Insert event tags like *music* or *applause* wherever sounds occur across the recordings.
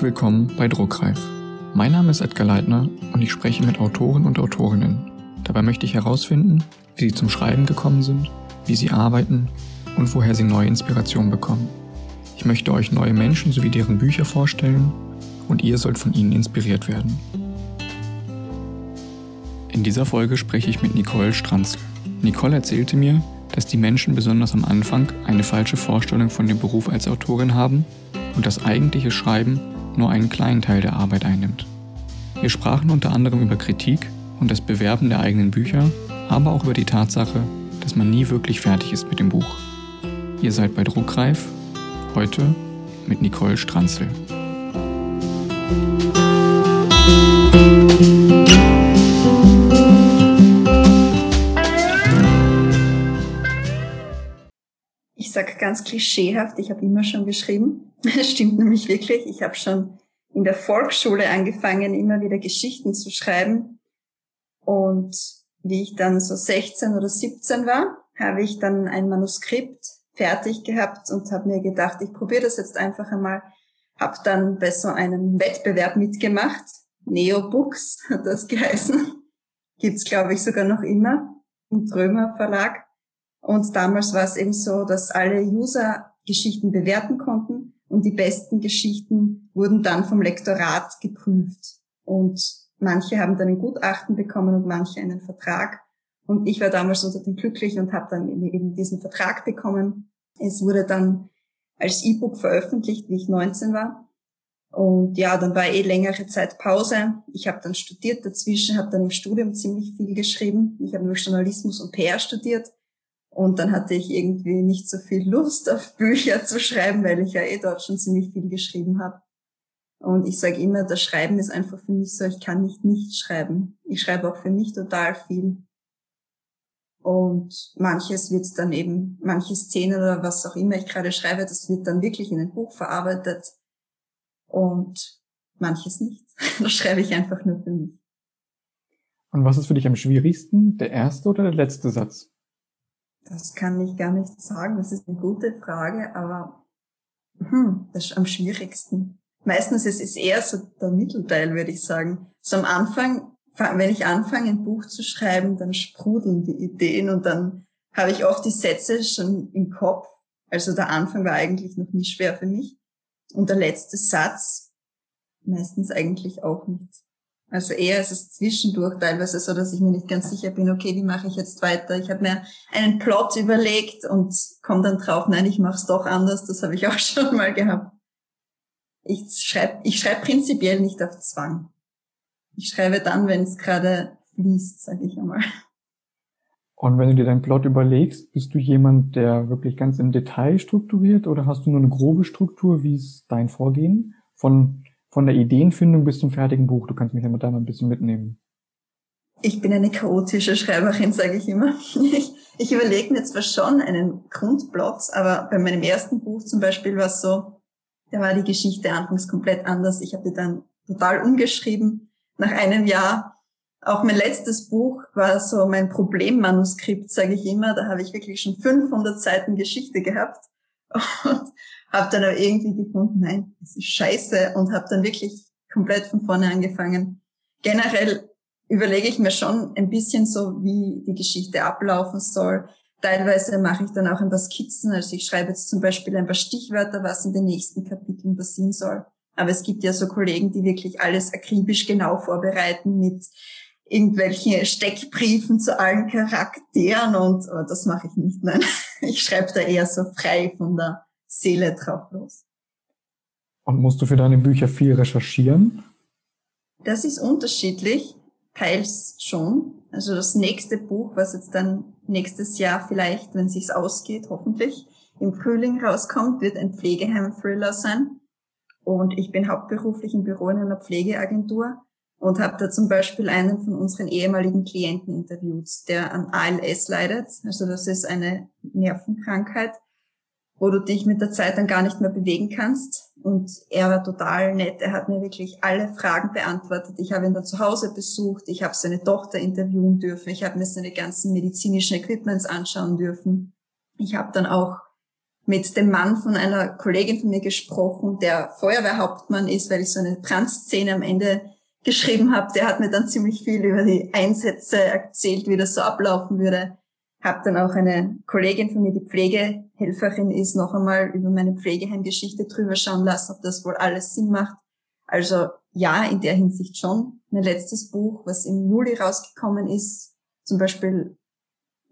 Herzlich willkommen bei Druckreif. Mein Name ist Edgar Leitner und ich spreche mit Autoren und Autorinnen. Dabei möchte ich herausfinden, wie sie zum Schreiben gekommen sind, wie sie arbeiten und woher sie neue Inspiration bekommen. Ich möchte euch neue Menschen sowie deren Bücher vorstellen und ihr sollt von ihnen inspiriert werden. In dieser Folge spreche ich mit Nicole Stranzl. Nicole erzählte mir, dass die Menschen besonders am Anfang eine falsche Vorstellung von dem Beruf als Autorin haben und das eigentliche Schreiben nur einen kleinen Teil der Arbeit einnimmt. Wir sprachen unter anderem über Kritik und das Bewerben der eigenen Bücher, aber auch über die Tatsache, dass man nie wirklich fertig ist mit dem Buch. Ihr seid bei Druckreif, heute mit Nicole Stranzl. Ganz klischeehaft, ich habe immer schon geschrieben. *laughs* Das stimmt nämlich wirklich. Ich habe schon in der Volksschule angefangen, immer wieder Geschichten zu schreiben. Und wie ich dann so 16 oder 17 war, habe ich dann ein Manuskript fertig gehabt und habe mir gedacht, ich probiere das jetzt einfach einmal. Habe dann bei so einem Wettbewerb mitgemacht. Neo Books hat das geheißen. *laughs* Gibt's glaube ich, sogar noch immer im Trömer Verlag. Und damals war es eben so, dass alle User Geschichten bewerten konnten und die besten Geschichten wurden dann vom Lektorat geprüft. Und manche haben dann ein Gutachten bekommen und manche einen Vertrag. Und ich war damals unter den Glücklichen und habe dann eben diesen Vertrag bekommen. Es wurde dann als E-Book veröffentlicht, wie ich 19 war. Und ja, dann war eh längere Zeit Pause. Ich habe dann studiert dazwischen, habe dann im Studium ziemlich viel geschrieben. Ich habe nur Journalismus und PR studiert und dann hatte ich irgendwie nicht so viel Lust auf Bücher zu schreiben, weil ich ja eh dort schon ziemlich viel geschrieben habe. Und ich sage immer, das Schreiben ist einfach für mich so, ich kann nicht nicht schreiben. Ich schreibe auch für mich total viel. Und manches wird dann eben, manche Szenen oder was auch immer ich gerade schreibe, das wird dann wirklich in ein Buch verarbeitet. Und manches nicht. *laughs* das schreibe ich einfach nur für mich. Und was ist für dich am schwierigsten, der erste oder der letzte Satz? Das kann ich gar nicht sagen. Das ist eine gute Frage, aber hm, das ist am schwierigsten. Meistens ist es eher so der Mittelteil, würde ich sagen. So am Anfang, wenn ich anfange, ein Buch zu schreiben, dann sprudeln die Ideen und dann habe ich oft die Sätze schon im Kopf. Also der Anfang war eigentlich noch nie schwer für mich. Und der letzte Satz meistens eigentlich auch nicht. Also eher ist es zwischendurch teilweise so, dass ich mir nicht ganz sicher bin, okay, wie mache ich jetzt weiter? Ich habe mir einen Plot überlegt und komme dann drauf, nein, ich mache es doch anders. Das habe ich auch *laughs* schon mal gehabt. Ich schreibe ich schreib prinzipiell nicht auf Zwang. Ich schreibe dann, wenn es gerade fließt, sage ich einmal. Und wenn du dir deinen Plot überlegst, bist du jemand, der wirklich ganz im Detail strukturiert oder hast du nur eine grobe Struktur? Wie ist dein Vorgehen? Von von der Ideenfindung bis zum fertigen Buch. Du kannst mich ja mit da mal ein bisschen mitnehmen. Ich bin eine chaotische Schreiberin, sage ich immer. Ich, ich überlege mir zwar schon einen Grundplot, aber bei meinem ersten Buch zum Beispiel war es so, da war die Geschichte anfangs komplett anders. Ich habe die dann total umgeschrieben. Nach einem Jahr, auch mein letztes Buch war so mein Problemmanuskript, sage ich immer. Da habe ich wirklich schon 500 Seiten Geschichte gehabt. Und habe dann aber irgendwie gefunden, nein, das ist scheiße und habe dann wirklich komplett von vorne angefangen. Generell überlege ich mir schon ein bisschen so, wie die Geschichte ablaufen soll. Teilweise mache ich dann auch ein paar Skizzen. Also ich schreibe jetzt zum Beispiel ein paar Stichwörter, was in den nächsten Kapiteln passieren soll. Aber es gibt ja so Kollegen, die wirklich alles akribisch genau vorbereiten mit irgendwelchen Steckbriefen zu allen Charakteren und oh, das mache ich nicht. Nein, *laughs* ich schreibe da eher so frei von der Seele drauf los. Und musst du für deine Bücher viel recherchieren? Das ist unterschiedlich, teils schon. Also das nächste Buch, was jetzt dann nächstes Jahr vielleicht, wenn sich's ausgeht, hoffentlich im Frühling rauskommt, wird ein Pflegeheim-Thriller sein. Und ich bin hauptberuflich im Büro in einer Pflegeagentur und habe da zum Beispiel einen von unseren ehemaligen Klienten interviewt, der an ALS leidet. Also das ist eine Nervenkrankheit wo du dich mit der Zeit dann gar nicht mehr bewegen kannst. Und er war total nett. Er hat mir wirklich alle Fragen beantwortet. Ich habe ihn dann zu Hause besucht. Ich habe seine Tochter interviewen dürfen. Ich habe mir seine ganzen medizinischen Equipments anschauen dürfen. Ich habe dann auch mit dem Mann von einer Kollegin von mir gesprochen, der Feuerwehrhauptmann ist, weil ich so eine Brandszene am Ende geschrieben habe. Der hat mir dann ziemlich viel über die Einsätze erzählt, wie das so ablaufen würde. Hab dann auch eine Kollegin von mir, die Pflegehelferin ist, noch einmal über meine Pflegeheimgeschichte drüber schauen lassen, ob das wohl alles Sinn macht. Also ja, in der Hinsicht schon. Mein letztes Buch, was im Juli rausgekommen ist, zum Beispiel,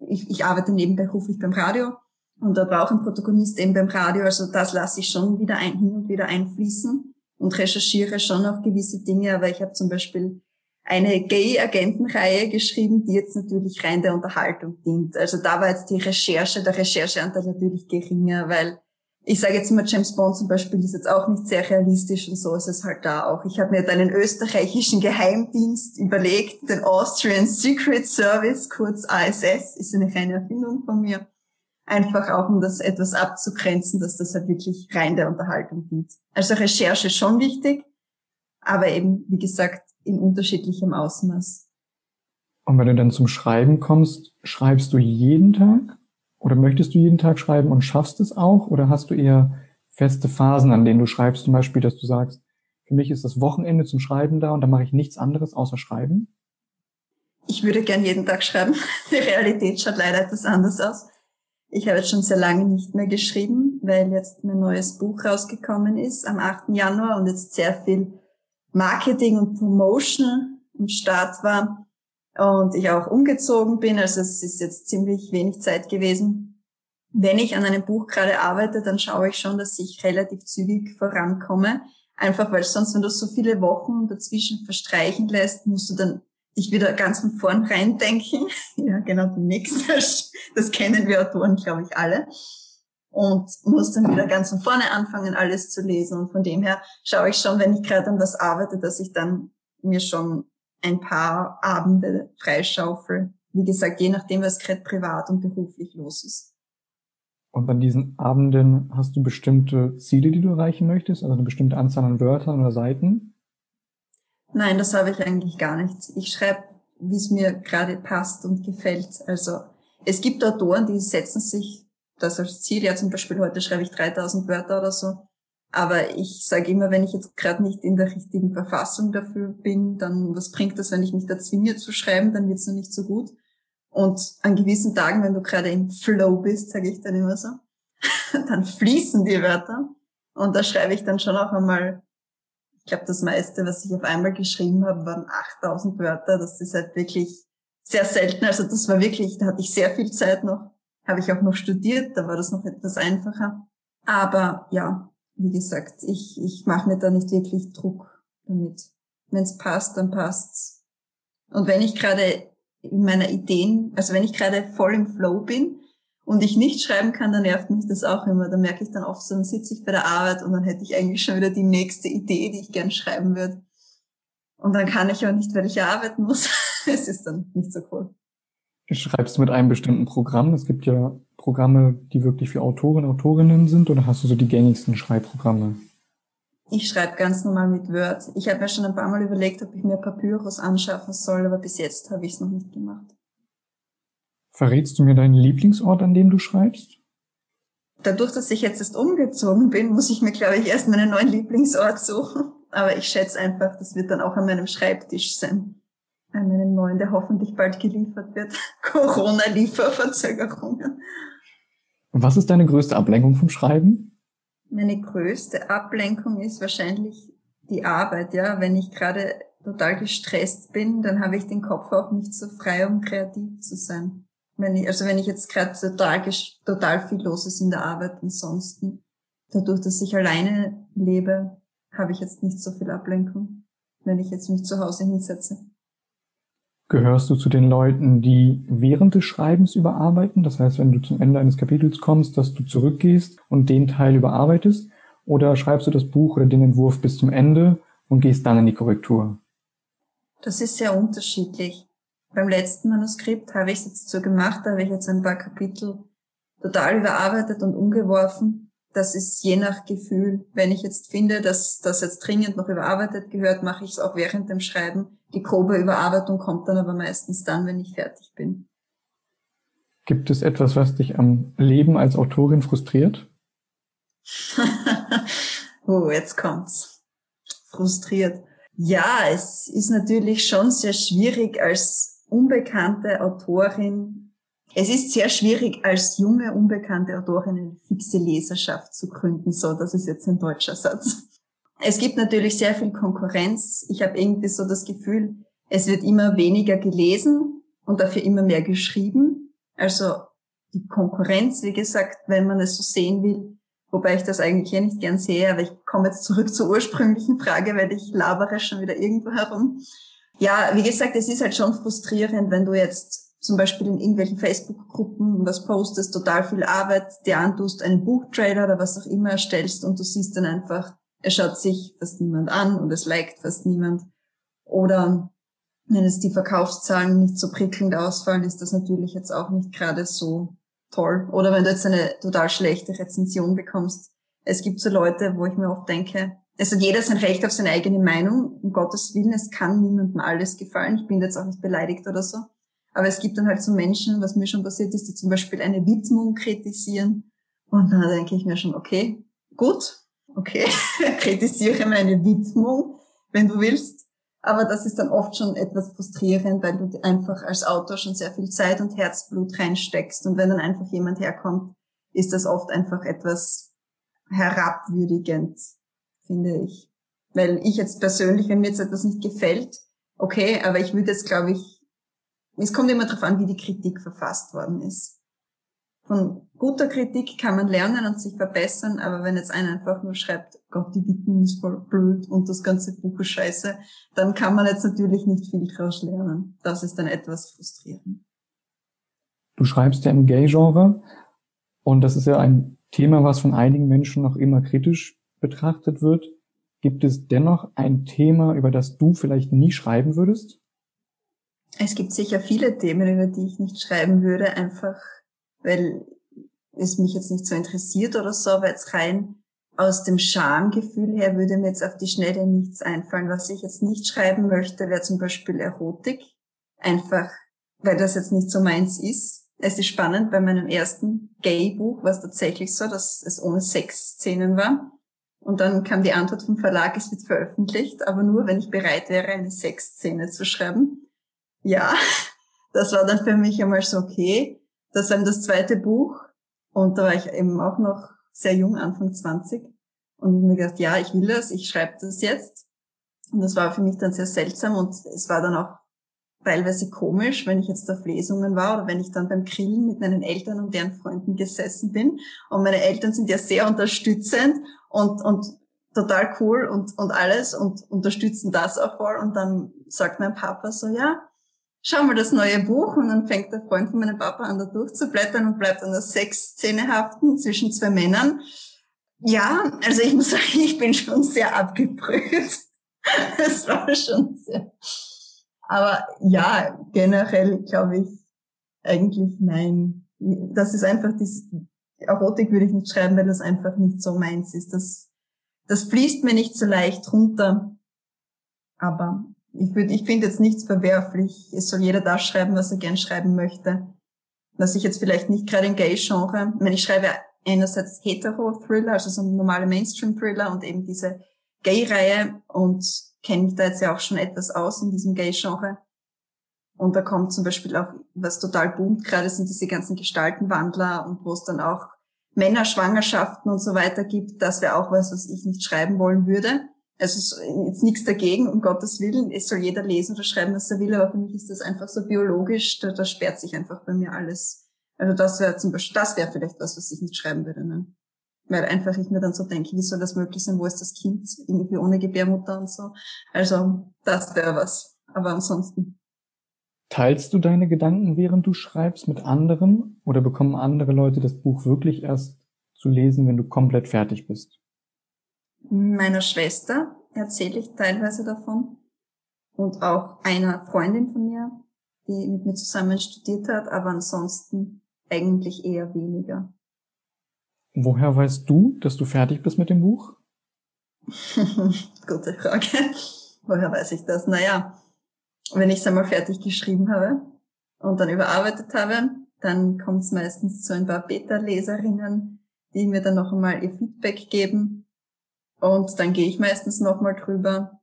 ich, ich arbeite nebenberuflich beim Radio und da war auch ein Protagonist eben beim Radio, also das lasse ich schon wieder ein, hin und wieder einfließen und recherchiere schon auch gewisse Dinge, aber ich habe zum Beispiel eine Gay-Agentenreihe geschrieben, die jetzt natürlich rein der Unterhaltung dient. Also da war jetzt die Recherche, der Rechercheanteil natürlich geringer, weil ich sage jetzt immer, James Bond zum Beispiel ist jetzt auch nicht sehr realistisch und so ist es halt da auch. Ich habe mir dann einen österreichischen Geheimdienst überlegt, den Austrian Secret Service, kurz ASS, ist eine reine Erfindung von mir. Einfach auch, um das etwas abzugrenzen, dass das halt wirklich rein der Unterhaltung dient. Also Recherche schon wichtig, aber eben, wie gesagt, in unterschiedlichem Ausmaß. Und wenn du dann zum Schreiben kommst, schreibst du jeden Tag? Oder möchtest du jeden Tag schreiben und schaffst es auch? Oder hast du eher feste Phasen, an denen du schreibst, zum Beispiel, dass du sagst, für mich ist das Wochenende zum Schreiben da und dann mache ich nichts anderes außer schreiben? Ich würde gern jeden Tag schreiben. *laughs* Die Realität schaut leider etwas anders aus. Ich habe jetzt schon sehr lange nicht mehr geschrieben, weil jetzt mein neues Buch rausgekommen ist am 8. Januar und jetzt sehr viel Marketing und Promotion im Start war und ich auch umgezogen bin. Also es ist jetzt ziemlich wenig Zeit gewesen. Wenn ich an einem Buch gerade arbeite, dann schaue ich schon, dass ich relativ zügig vorankomme. Einfach weil sonst, wenn du so viele Wochen dazwischen verstreichen lässt, musst du dann dich wieder ganz von vorn reindenken. *laughs* ja, genau, du nix. Das kennen wir Autoren, glaube ich, alle. Und musst dann wieder ganz von vorne anfangen, alles zu lesen. Und von dem her schaue ich schon, wenn ich gerade an was arbeite, dass ich dann mir schon ein paar Abende freischaufel. Wie gesagt, je nachdem, was gerade privat und beruflich los ist. Und an diesen Abenden hast du bestimmte Ziele, die du erreichen möchtest? Also eine bestimmte Anzahl an Wörtern oder Seiten? Nein, das habe ich eigentlich gar nicht. Ich schreibe, wie es mir gerade passt und gefällt. Also es gibt Autoren, die setzen sich das als Ziel. Ja, zum Beispiel heute schreibe ich 3000 Wörter oder so. Aber ich sage immer, wenn ich jetzt gerade nicht in der richtigen Verfassung dafür bin, dann was bringt das, wenn ich mich da zwinge zu schreiben, dann wird es noch nicht so gut. Und an gewissen Tagen, wenn du gerade im Flow bist, sage ich dann immer so, *laughs* dann fließen die Wörter. Und da schreibe ich dann schon auch einmal, ich glaube, das meiste, was ich auf einmal geschrieben habe, waren 8000 Wörter. Das ist halt wirklich sehr selten. Also das war wirklich, da hatte ich sehr viel Zeit noch. Habe ich auch noch studiert, da war das noch etwas einfacher. Aber ja, wie gesagt, ich, ich mache mir da nicht wirklich Druck damit. Wenn es passt, dann passt's. Und wenn ich gerade in meiner Ideen, also wenn ich gerade voll im Flow bin und ich nicht schreiben kann, dann nervt mich das auch immer. Dann merke ich dann oft so, dann sitze ich bei der Arbeit und dann hätte ich eigentlich schon wieder die nächste Idee, die ich gern schreiben würde. Und dann kann ich auch nicht, weil ich arbeiten muss. *laughs* es ist dann nicht so cool. Schreibst du mit einem bestimmten Programm? Es gibt ja Programme, die wirklich für Autoren, Autorinnen sind, oder hast du so die gängigsten Schreibprogramme? Ich schreibe ganz normal mit Word. Ich habe mir schon ein paar Mal überlegt, ob ich mir Papyrus anschaffen soll, aber bis jetzt habe ich es noch nicht gemacht. Verrätst du mir deinen Lieblingsort, an dem du schreibst? Dadurch, dass ich jetzt erst umgezogen bin, muss ich mir, glaube ich, erst meinen neuen Lieblingsort suchen. Aber ich schätze einfach, das wird dann auch an meinem Schreibtisch sein an einen neuen, der hoffentlich bald geliefert wird. *laughs* Corona-Lieferverzögerungen. Was ist deine größte Ablenkung vom Schreiben? Meine größte Ablenkung ist wahrscheinlich die Arbeit, ja. Wenn ich gerade total gestresst bin, dann habe ich den Kopf auch nicht so frei, um kreativ zu sein. Wenn ich, also wenn ich jetzt gerade total, total viel los ist in der Arbeit, ansonsten, dadurch, dass ich alleine lebe, habe ich jetzt nicht so viel Ablenkung, wenn ich jetzt mich zu Hause hinsetze. Gehörst du zu den Leuten, die während des Schreibens überarbeiten? Das heißt, wenn du zum Ende eines Kapitels kommst, dass du zurückgehst und den Teil überarbeitest? Oder schreibst du das Buch oder den Entwurf bis zum Ende und gehst dann in die Korrektur? Das ist sehr unterschiedlich. Beim letzten Manuskript habe ich es jetzt so gemacht, da habe ich jetzt ein paar Kapitel total überarbeitet und umgeworfen. Das ist je nach Gefühl. Wenn ich jetzt finde, dass das jetzt dringend noch überarbeitet gehört, mache ich es auch während dem Schreiben die grobe Überarbeitung kommt dann aber meistens dann, wenn ich fertig bin. Gibt es etwas, was dich am Leben als Autorin frustriert? *laughs* oh, jetzt kommt's. Frustriert. Ja, es ist natürlich schon sehr schwierig als unbekannte Autorin. Es ist sehr schwierig als junge, unbekannte Autorin eine fixe Leserschaft zu gründen. So, das ist jetzt ein deutscher Satz. Es gibt natürlich sehr viel Konkurrenz. Ich habe irgendwie so das Gefühl, es wird immer weniger gelesen und dafür immer mehr geschrieben. Also die Konkurrenz, wie gesagt, wenn man es so sehen will, wobei ich das eigentlich hier nicht gern sehe, aber ich komme jetzt zurück zur ursprünglichen Frage, weil ich labere schon wieder irgendwo herum. Ja, wie gesagt, es ist halt schon frustrierend, wenn du jetzt zum Beispiel in irgendwelchen Facebook-Gruppen was postest, total viel Arbeit, dir antust, einen Buchtrailer oder was auch immer erstellst und du siehst dann einfach, es schaut sich fast niemand an und es liked fast niemand. Oder wenn es die Verkaufszahlen nicht so prickelnd ausfallen, ist das natürlich jetzt auch nicht gerade so toll. Oder wenn du jetzt eine total schlechte Rezension bekommst. Es gibt so Leute, wo ich mir oft denke, es hat jeder sein Recht auf seine eigene Meinung. Um Gottes Willen, es kann niemandem alles gefallen. Ich bin jetzt auch nicht beleidigt oder so. Aber es gibt dann halt so Menschen, was mir schon passiert ist, die zum Beispiel eine Widmung kritisieren. Und dann denke ich mir schon, okay, gut, okay, *laughs* kritisiere meine Widmung, wenn du willst. Aber das ist dann oft schon etwas frustrierend, weil du einfach als Autor schon sehr viel Zeit und Herzblut reinsteckst. Und wenn dann einfach jemand herkommt, ist das oft einfach etwas herabwürdigend, finde ich. Weil ich jetzt persönlich, wenn mir jetzt etwas nicht gefällt, okay, aber ich würde jetzt, glaube ich, es kommt immer darauf an, wie die Kritik verfasst worden ist von guter Kritik kann man lernen und sich verbessern, aber wenn jetzt einer einfach nur schreibt, Gott, die Widmung ist voll blöd und das ganze Buch ist scheiße, dann kann man jetzt natürlich nicht viel daraus lernen. Das ist dann etwas frustrierend. Du schreibst ja im Gay-Genre und das ist ja ein Thema, was von einigen Menschen noch immer kritisch betrachtet wird. Gibt es dennoch ein Thema, über das du vielleicht nie schreiben würdest? Es gibt sicher viele Themen, über die ich nicht schreiben würde, einfach weil es mich jetzt nicht so interessiert oder so, aber jetzt rein aus dem Schamgefühl her würde mir jetzt auf die Schnelle nichts einfallen. Was ich jetzt nicht schreiben möchte, wäre zum Beispiel Erotik. Einfach, weil das jetzt nicht so meins ist. Es ist spannend, bei meinem ersten Gay-Buch war es tatsächlich so, dass es ohne Sexszenen war. Und dann kam die Antwort vom Verlag, es wird veröffentlicht, aber nur, wenn ich bereit wäre, eine Sexszene zu schreiben. Ja, das war dann für mich einmal so, okay, das war dann das zweite Buch und da war ich eben auch noch sehr jung, Anfang 20. Und ich mir gedacht, ja, ich will das, ich schreibe das jetzt. Und das war für mich dann sehr seltsam und es war dann auch teilweise komisch, wenn ich jetzt auf Lesungen war oder wenn ich dann beim Grillen mit meinen Eltern und deren Freunden gesessen bin. Und meine Eltern sind ja sehr unterstützend und, und total cool und, und alles und unterstützen das auch voll. Und dann sagt mein Papa so, ja, schau mal das neue Buch und dann fängt der Freund von meinem Papa an, da durchzublättern und bleibt an der Sexszene haften zwischen zwei Männern. Ja, also ich muss *laughs* sagen, ich bin schon sehr abgebrüht. *laughs* Es war schon sehr. Aber ja, generell glaube ich eigentlich nein. Das ist einfach dieses, Erotik würde ich nicht schreiben, weil das einfach nicht so meins ist. Das, das fließt mir nicht so leicht runter. Aber ich würde, ich finde jetzt nichts verwerflich. Es soll jeder das schreiben, was er gern schreiben möchte. Was ich jetzt vielleicht nicht gerade im Gay-Genre, wenn ich schreibe einerseits Hetero-Thriller, also so normale Mainstream-Thriller und eben diese Gay-Reihe und kenne mich da jetzt ja auch schon etwas aus in diesem Gay-Genre. Und da kommt zum Beispiel auch, was total boomt, gerade sind diese ganzen Gestaltenwandler und wo es dann auch Männerschwangerschaften und so weiter gibt. Das wäre auch was, was ich nicht schreiben wollen würde. Also jetzt nichts dagegen, um Gottes Willen. Es soll jeder lesen oder schreiben, was er will, aber für mich ist das einfach so biologisch, da, da sperrt sich einfach bei mir alles. Also das wäre zum Beispiel, das wäre vielleicht was, was ich nicht schreiben würde. Ne? Weil einfach ich mir dann so denke, wie soll das möglich sein, wo ist das Kind, irgendwie ohne Gebärmutter und so. Also das wäre was. Aber ansonsten. Teilst du deine Gedanken, während du schreibst, mit anderen? Oder bekommen andere Leute das Buch wirklich erst zu lesen, wenn du komplett fertig bist? Meiner Schwester erzähle ich teilweise davon und auch einer Freundin von mir, die mit mir zusammen studiert hat, aber ansonsten eigentlich eher weniger. Woher weißt du, dass du fertig bist mit dem Buch? *laughs* Gute Frage. Woher weiß ich das? Naja, wenn ich es einmal fertig geschrieben habe und dann überarbeitet habe, dann kommt es meistens zu ein paar Beta-Leserinnen, die mir dann noch einmal ihr Feedback geben. Und dann gehe ich meistens noch mal drüber.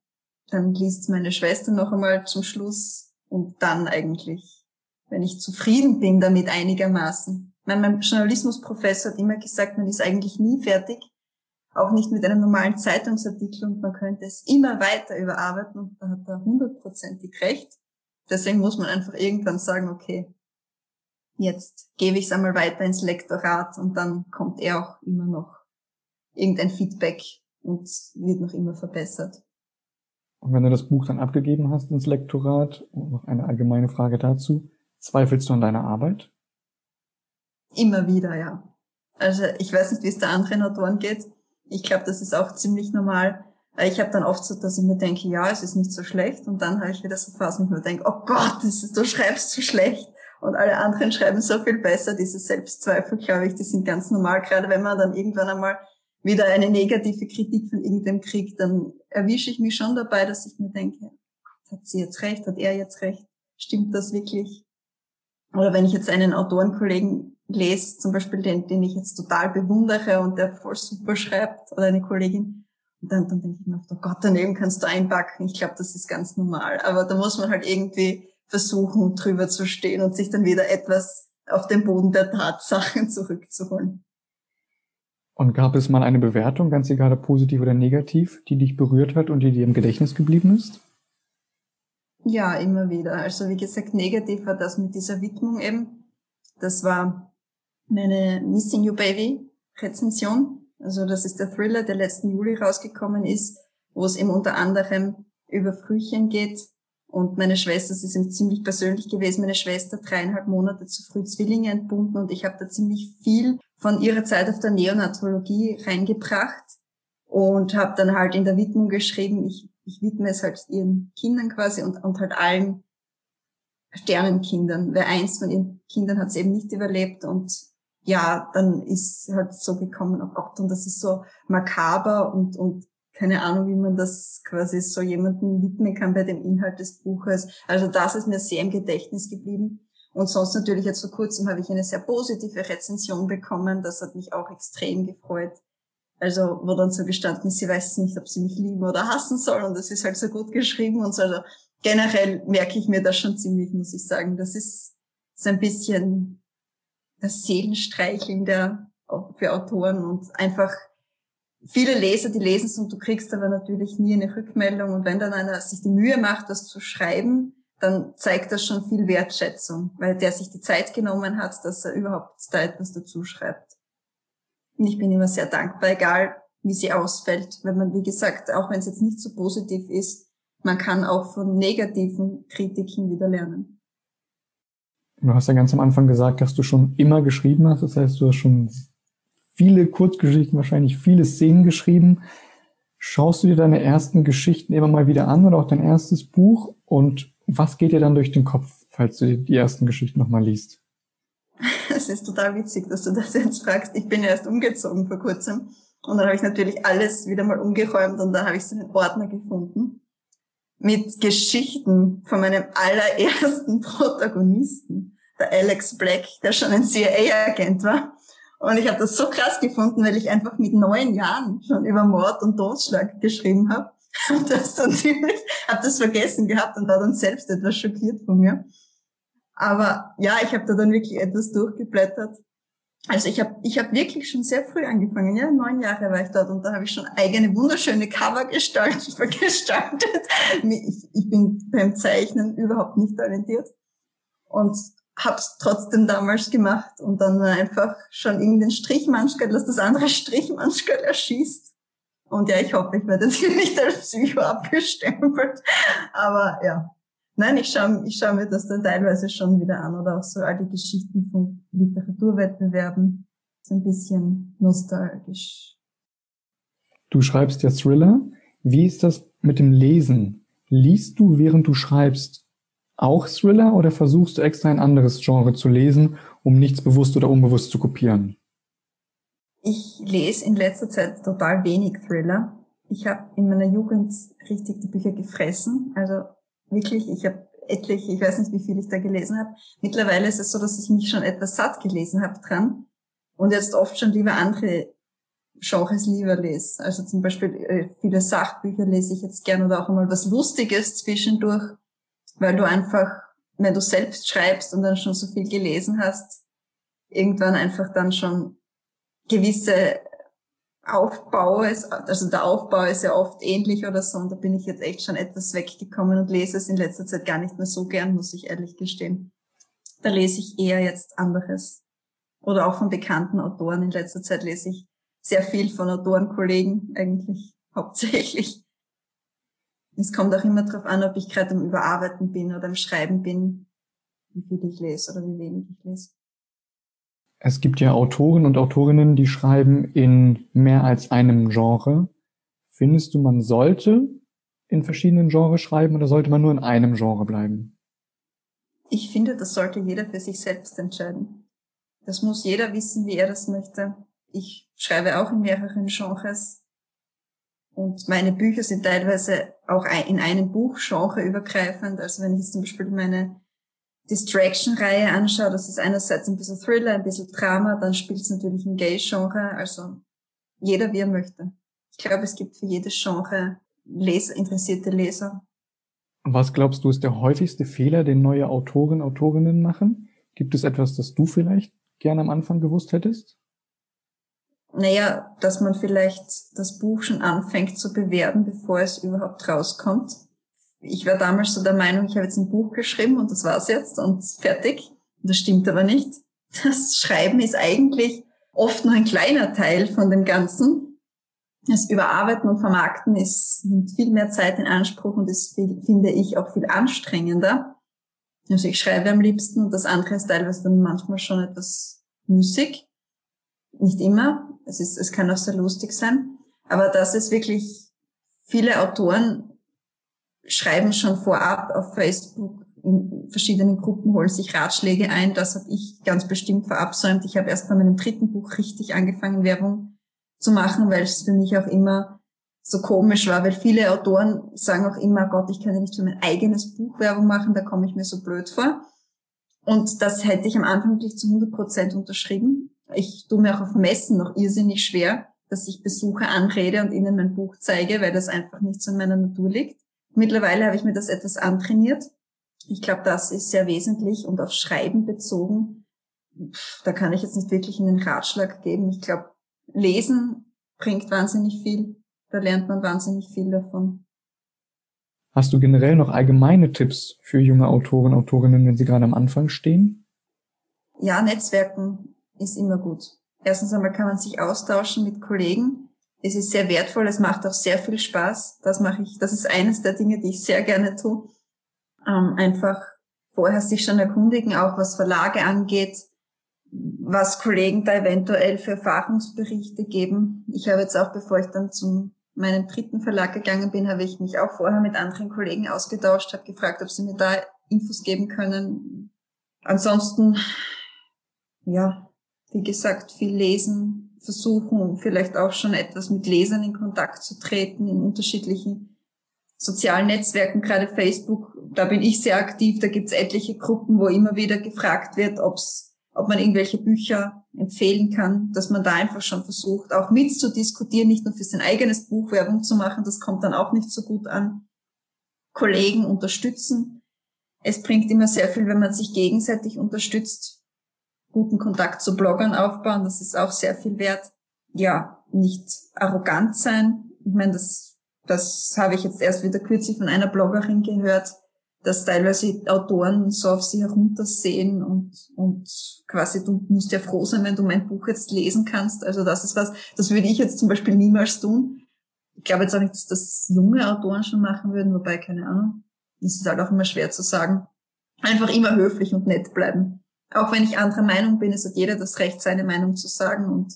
Dann liest meine Schwester noch einmal zum Schluss und dann eigentlich, wenn ich zufrieden bin damit einigermaßen. Mein Journalismusprofessor hat immer gesagt, man ist eigentlich nie fertig, auch nicht mit einem normalen Zeitungsartikel und man könnte es immer weiter überarbeiten und da hat er hundertprozentig recht. Deswegen muss man einfach irgendwann sagen, okay, jetzt gebe ich es einmal weiter ins Lektorat und dann kommt er auch immer noch irgendein Feedback und wird noch immer verbessert. Und wenn du das Buch dann abgegeben hast ins Lektorat, noch eine allgemeine Frage dazu, zweifelst du an deiner Arbeit? Immer wieder, ja. Also ich weiß nicht, wie es der anderen Autoren geht. Ich glaube, das ist auch ziemlich normal. Ich habe dann oft so, dass ich mir denke, ja, es ist nicht so schlecht. Und dann habe ich wieder so Phasen, wo ich mir denke, oh Gott, ist, du schreibst so schlecht. Und alle anderen schreiben so viel besser. Diese Selbstzweifel, glaube ich, die sind ganz normal. Gerade wenn man dann irgendwann einmal wieder eine negative Kritik von irgendeinem kriegt, dann erwische ich mich schon dabei, dass ich mir denke, hat sie jetzt recht, hat er jetzt recht? Stimmt das wirklich? Oder wenn ich jetzt einen Autorenkollegen lese, zum Beispiel den, den ich jetzt total bewundere und der voll super schreibt, oder eine Kollegin, und dann, dann denke ich mir, oh Gott, daneben kannst du einpacken. Ich glaube, das ist ganz normal. Aber da muss man halt irgendwie versuchen, drüber zu stehen und sich dann wieder etwas auf den Boden der Tatsachen *laughs* zurückzuholen. Und gab es mal eine Bewertung, ganz egal ob positiv oder negativ, die dich berührt hat und die dir im Gedächtnis geblieben ist? Ja, immer wieder. Also wie gesagt, negativ war das mit dieser Widmung eben. Das war meine Missing You Baby Rezension. Also das ist der Thriller, der letzten Juli rausgekommen ist, wo es eben unter anderem über Frühchen geht. Und meine Schwester, sie sind ziemlich persönlich gewesen, meine Schwester dreieinhalb Monate zu früh Zwillinge entbunden und ich habe da ziemlich viel von ihrer Zeit auf der Neonatologie reingebracht und habe dann halt in der Widmung geschrieben, ich, ich widme es halt ihren Kindern quasi und, und halt allen Sternenkindern, weil eins von ihren Kindern hat es eben nicht überlebt und ja, dann ist halt so gekommen, oh Gott, und das ist so makaber und, und keine Ahnung, wie man das quasi so jemanden widmen kann bei dem Inhalt des Buches. Also das ist mir sehr im Gedächtnis geblieben. Und sonst natürlich jetzt vor kurzem habe ich eine sehr positive Rezension bekommen. Das hat mich auch extrem gefreut. Also, wo dann so gestanden ist, sie weiß nicht, ob sie mich lieben oder hassen soll. Und das ist halt so gut geschrieben und so. Also generell merke ich mir das schon ziemlich, muss ich sagen. Das ist so ein bisschen das Seelenstreicheln der, für Autoren und einfach viele Leser, die lesen es und du kriegst aber natürlich nie eine Rückmeldung. Und wenn dann einer sich die Mühe macht, das zu schreiben, dann zeigt das schon viel Wertschätzung, weil der sich die Zeit genommen hat, dass er überhaupt da etwas dazu schreibt. Und ich bin immer sehr dankbar, egal wie sie ausfällt, weil man, wie gesagt, auch wenn es jetzt nicht so positiv ist, man kann auch von negativen Kritiken wieder lernen. Du hast ja ganz am Anfang gesagt, dass du schon immer geschrieben hast. Das heißt, du hast schon viele Kurzgeschichten, wahrscheinlich viele Szenen geschrieben. Schaust du dir deine ersten Geschichten immer mal wieder an oder auch dein erstes Buch? Und was geht dir dann durch den Kopf, falls du die ersten Geschichten nochmal liest? *laughs* Es ist total witzig, dass du das jetzt fragst. Ich bin ja erst umgezogen vor kurzem. Und dann habe ich natürlich alles wieder mal umgeräumt und dann habe ich so einen Ordner gefunden mit Geschichten von meinem allerersten *laughs* Protagonisten, der Alex Black, der schon ein CIA-Agent war. Und ich habe das so krass gefunden, weil ich einfach mit neun Jahren schon über Mord und Totschlag geschrieben habe. *laughs* Und das dann ziemlich, habe das vergessen gehabt und war dann selbst etwas schockiert von mir. Aber ja, ich habe da dann wirklich etwas durchgeblättert. Also ich habe ich hab wirklich schon sehr früh angefangen, ja, neun Jahre war ich dort und da habe ich schon eigene wunderschöne Cover *laughs* gestaltet. gestaltet. Ich, ich bin beim Zeichnen überhaupt nicht talentiert. Und hab's trotzdem damals gemacht und dann einfach schon irgendein Strichmanschgeld, dass das andere *laughs* Strichmanschgeld erschießt. Und ja, ich hoffe, ich werde jetzt hier nicht als Psycho abgestempelt. Aber ja. Nein, ich schaue ich schau mir das dann teilweise schon wieder an oder auch so all die Geschichten von Literaturwettbewerben. So ein bisschen nostalgisch. Du schreibst ja Thriller. Wie ist das mit dem Lesen? Liest du, während du schreibst? Auch Thriller oder versuchst du extra ein anderes Genre zu lesen, um nichts bewusst oder unbewusst zu kopieren? Ich lese in letzter Zeit total wenig Thriller. Ich habe in meiner Jugend richtig die Bücher gefressen. Also wirklich, ich habe etliche, ich weiß nicht, wie viel ich da gelesen habe. Mittlerweile ist es so, dass ich mich schon etwas satt gelesen habe dran. und jetzt oft schon lieber andere Genres lieber lese. Also zum Beispiel äh, viele Sachbücher lese ich jetzt gern oder auch einmal was Lustiges zwischendurch, weil du einfach, wenn du selbst schreibst und dann schon so viel gelesen hast, irgendwann einfach dann schon gewisse Aufbau ist, also der Aufbau ist ja oft ähnlich oder so und da bin ich jetzt echt schon etwas weggekommen und lese es in letzter Zeit gar nicht mehr so gern, muss ich ehrlich gestehen. Da lese ich eher jetzt anderes. Oder auch von bekannten Autoren. In letzter Zeit lese ich sehr viel von Autorenkollegen eigentlich *laughs* hauptsächlich. Es kommt auch immer darauf an, ob ich gerade im Überarbeiten bin oder im Schreiben bin, wie viel ich lese oder wie wenig ich lese. Es gibt ja Autoren und Autorinnen, die schreiben in mehr als einem Genre. Findest du, man sollte in verschiedenen Genres schreiben oder sollte man nur in einem Genre bleiben? Ich finde, das sollte jeder für sich selbst entscheiden. Das muss jeder wissen, wie er das möchte. Ich schreibe auch in mehreren Genres. Und meine Bücher sind teilweise auch in einem Buch übergreifend. Also wenn ich jetzt zum Beispiel meine Distraction-Reihe anschaue, das ist einerseits ein bisschen Thriller, ein bisschen Drama, dann spielt es natürlich im Gay-Genre, also jeder wie er möchte. Ich glaube, es gibt für jedes Genre Leser, interessierte Leser. Was glaubst du ist der häufigste Fehler, den neue Autoren, Autorinnen machen? Gibt es etwas, das du vielleicht gerne am Anfang gewusst hättest? Naja, dass man vielleicht das Buch schon anfängt zu bewerten, bevor es überhaupt rauskommt ich war damals so der Meinung, ich habe jetzt ein Buch geschrieben und das war's jetzt und fertig. Das stimmt aber nicht. Das Schreiben ist eigentlich oft nur ein kleiner Teil von dem Ganzen. Das Überarbeiten und Vermarkten ist, nimmt viel mehr Zeit in Anspruch und ist, viel, finde ich, auch viel anstrengender. Also ich schreibe am liebsten und das andere ist teilweise dann manchmal schon etwas müßig. Nicht immer. Es ist, es kann auch sehr lustig sein. Aber das ist wirklich, viele Autoren schreiben schon vorab auf Facebook in verschiedenen Gruppen, holen sich Ratschläge ein. Das habe ich ganz bestimmt verabsäumt. Ich habe erst bei meinem dritten Buch richtig angefangen, Werbung zu machen, weil es für mich auch immer so komisch war, weil viele Autoren sagen auch immer, Gott, ich kann ja nicht für mein eigenes Buch Werbung machen, da komme ich mir so blöd vor. Und das hätte ich am Anfang wirklich zu 100 Prozent unterschrieben. Ich tue mir auch auf Messen noch irrsinnig schwer, dass ich Besucher anrede und ihnen mein Buch zeige, weil das einfach nicht so in meiner Natur liegt. Mittlerweile habe ich mir das etwas antrainiert. Ich glaube, das ist sehr wesentlich und auf Schreiben bezogen. Da kann ich jetzt nicht wirklich einen Ratschlag geben. Ich glaube, Lesen bringt wahnsinnig viel. Da lernt man wahnsinnig viel davon. Hast du generell noch allgemeine Tipps für junge Autoren, Autorinnen, wenn sie gerade am Anfang stehen? Ja, Netzwerken ist immer gut. Erstens einmal kann man sich austauschen mit Kollegen es ist sehr wertvoll, es macht auch sehr viel Spaß. Das mache ich, das ist eines der Dinge, die ich sehr gerne tue. Ähm, einfach vorher sich schon erkundigen, auch was Verlage angeht, was Kollegen da eventuell für Erfahrungsberichte geben. Ich habe jetzt auch, bevor ich dann zum meinem dritten Verlag gegangen bin, habe ich mich auch vorher mit anderen Kollegen ausgetauscht, habe gefragt, ob sie mir da Infos geben können. Ansonsten, ja, wie gesagt, viel lesen, versuchen, vielleicht auch schon etwas mit Lesern in Kontakt zu treten in unterschiedlichen sozialen Netzwerken, gerade Facebook. Da bin ich sehr aktiv. Da gibt's etliche Gruppen, wo immer wieder gefragt wird, ob's, ob man irgendwelche Bücher empfehlen kann, dass man da einfach schon versucht, auch mitzudiskutieren, nicht nur für sein eigenes Buch Werbung zu machen. Das kommt dann auch nicht so gut an. Kollegen unterstützen. Es bringt immer sehr viel, wenn man sich gegenseitig unterstützt guten Kontakt zu Bloggern aufbauen. Das ist auch sehr viel wert. Ja, nicht arrogant sein. Ich meine, das, das habe ich jetzt erst wieder kürzlich von einer Bloggerin gehört, dass teilweise Autoren so auf sie heruntersehen und, und quasi du musst ja froh sein, wenn du mein Buch jetzt lesen kannst. Also das ist was, das würde ich jetzt zum Beispiel niemals tun. Ich glaube jetzt auch nicht, dass das junge Autoren schon machen würden, wobei, keine Ahnung. Es ist halt auch immer schwer zu sagen. Einfach immer höflich und nett bleiben auch wenn ich anderer Meinung bin, es hat jeder das Recht, seine Meinung zu sagen. Und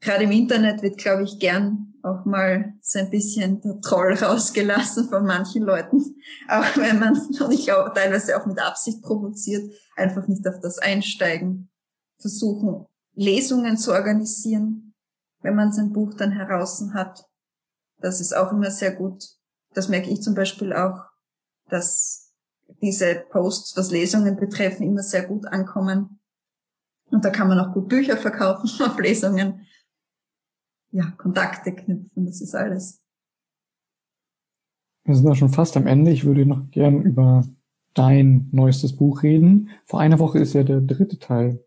gerade im Internet wird, glaube ich, gern auch mal so ein bisschen der Troll *laughs* rausgelassen von manchen Leuten. *laughs* Auch wenn man, und ich glaube, teilweise auch mit Absicht provoziert, einfach nicht auf das einsteigen. Versuchen, Lesungen zu organisieren, wenn man sein Buch dann heraus hat. Das ist auch immer sehr gut. Das merke ich zum Beispiel auch, dass diese Posts, was Lesungen betreffen, immer sehr gut ankommen. Und da kann man auch gut Bücher verkaufen, *laughs* Auflesungen, ja, Kontakte knüpfen, das ist alles. Wir sind da schon fast am Ende. Ich würde noch gern über dein neuestes Buch reden. Vor einer Woche ist ja der dritte Teil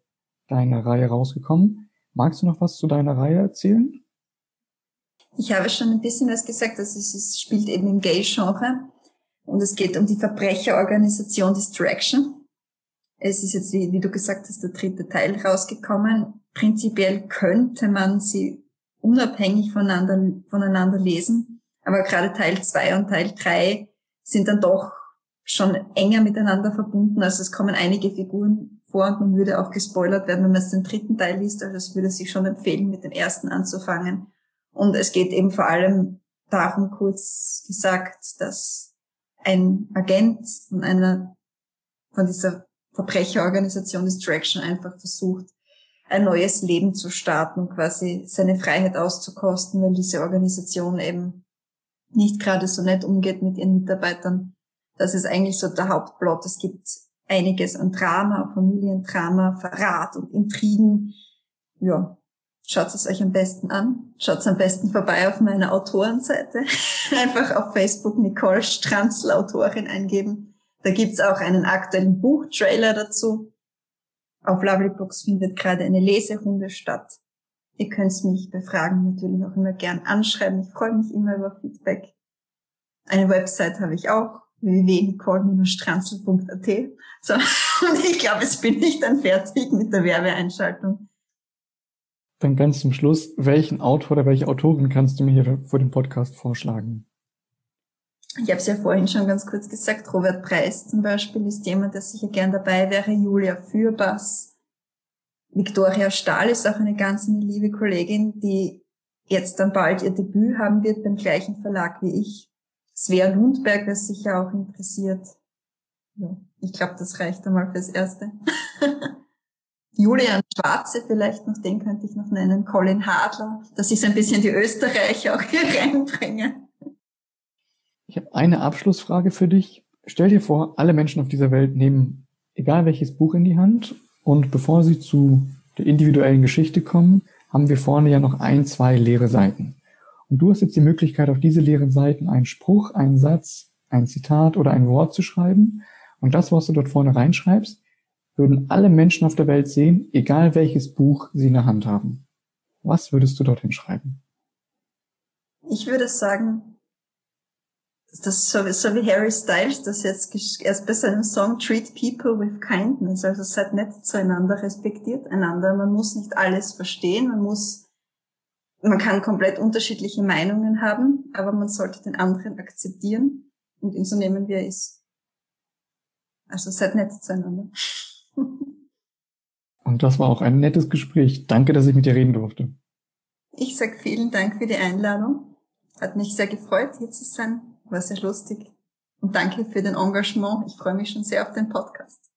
deiner Reihe rausgekommen. Magst du noch was zu deiner Reihe erzählen? Ich habe schon ein bisschen was gesagt, also es spielt eben im Gay-Genre und es geht um die Verbrecherorganisation Distraction. Es ist jetzt, wie, wie du gesagt hast, der dritte Teil rausgekommen. Prinzipiell könnte man sie unabhängig voneinander, voneinander lesen, aber gerade Teil zwei und Teil drei sind dann doch schon enger miteinander verbunden. Also es kommen einige Figuren vor und man würde auch gespoilert werden, wenn man es den dritten Teil liest. Also es würde sich schon empfehlen, mit dem ersten anzufangen. Und es geht eben vor allem darum, kurz gesagt, dass ein Agent von einer, von dieser Verbrecherorganisation Distraction einfach versucht, ein neues Leben zu starten quasi seine Freiheit auszukosten, weil diese Organisation eben nicht gerade so nett umgeht mit ihren Mitarbeitern. Das ist eigentlich so der Hauptplot. Es gibt einiges an Drama, Familiendrama, Verrat und Intrigen. Ja, Schaut es euch am besten an. Schaut am besten vorbei auf meiner Autorenseite. *laughs* Einfach auf Facebook Nicole Stranzl Autorin eingeben. Da gibt's auch einen aktuellen Buchtrailer dazu. Auf Lovely Books findet gerade eine Leserunde statt. Ihr könnt mich befragen, natürlich auch immer gern anschreiben. Ich freue mich immer über Feedback. Eine Website habe ich auch, www.nicole-stranzl.at. So, *laughs* und ich glaube, es bin ich dann fertig mit der Werbeeinschaltung. Dann ganz zum Schluss, welchen Autor oder welche Autorin kannst du mir hier vor dem Podcast vorschlagen? Ich habe es ja vorhin schon ganz kurz gesagt, Robert Preis zum Beispiel ist jemand, der sicher gern dabei wäre, Julia Fürbass. Victoria Stahl ist auch eine ganz eine liebe Kollegin, die jetzt dann bald ihr Debüt haben wird beim gleichen Verlag wie ich. Svea Lundberg ist sicher auch interessiert. Ja, ich glaube, das reicht einmal fürs Erste. *laughs* Julian Schwarze vielleicht noch, den könnte ich noch nennen, Colin Hadler, dass ich so ein bisschen die Österreicher auch hier reinbringe. Ich habe eine Abschlussfrage für dich. Stell dir vor, alle Menschen auf dieser Welt nehmen egal welches Buch in die Hand und bevor sie zu der individuellen Geschichte kommen, haben wir vorne ja noch ein, zwei leere Seiten. Und du hast jetzt die Möglichkeit, auf diese leeren Seiten einen Spruch, einen Satz, ein Zitat oder ein Wort zu schreiben. Und das, was du dort vorne reinschreibst, würden alle Menschen auf der Welt sehen, egal welches Buch sie in der Hand haben. Was würdest du dorthin schreiben? Ich würde sagen, das so, so wie Harry Styles das jetzt erst bei seinem Song Treat People with Kindness, also seid nett zueinander, respektiert einander. Man muss nicht alles verstehen, man muss, man kann komplett unterschiedliche Meinungen haben, aber man sollte den anderen akzeptieren und ihn so nehmen, wie er ist. Also seid nett zueinander. Und das war auch ein nettes Gespräch. Danke, dass ich mit dir reden durfte. Ich sag vielen Dank für die Einladung. Hat mich sehr gefreut, hier zu sein. War sehr lustig. Und danke für den Engagement. Ich freue mich schon sehr auf den Podcast.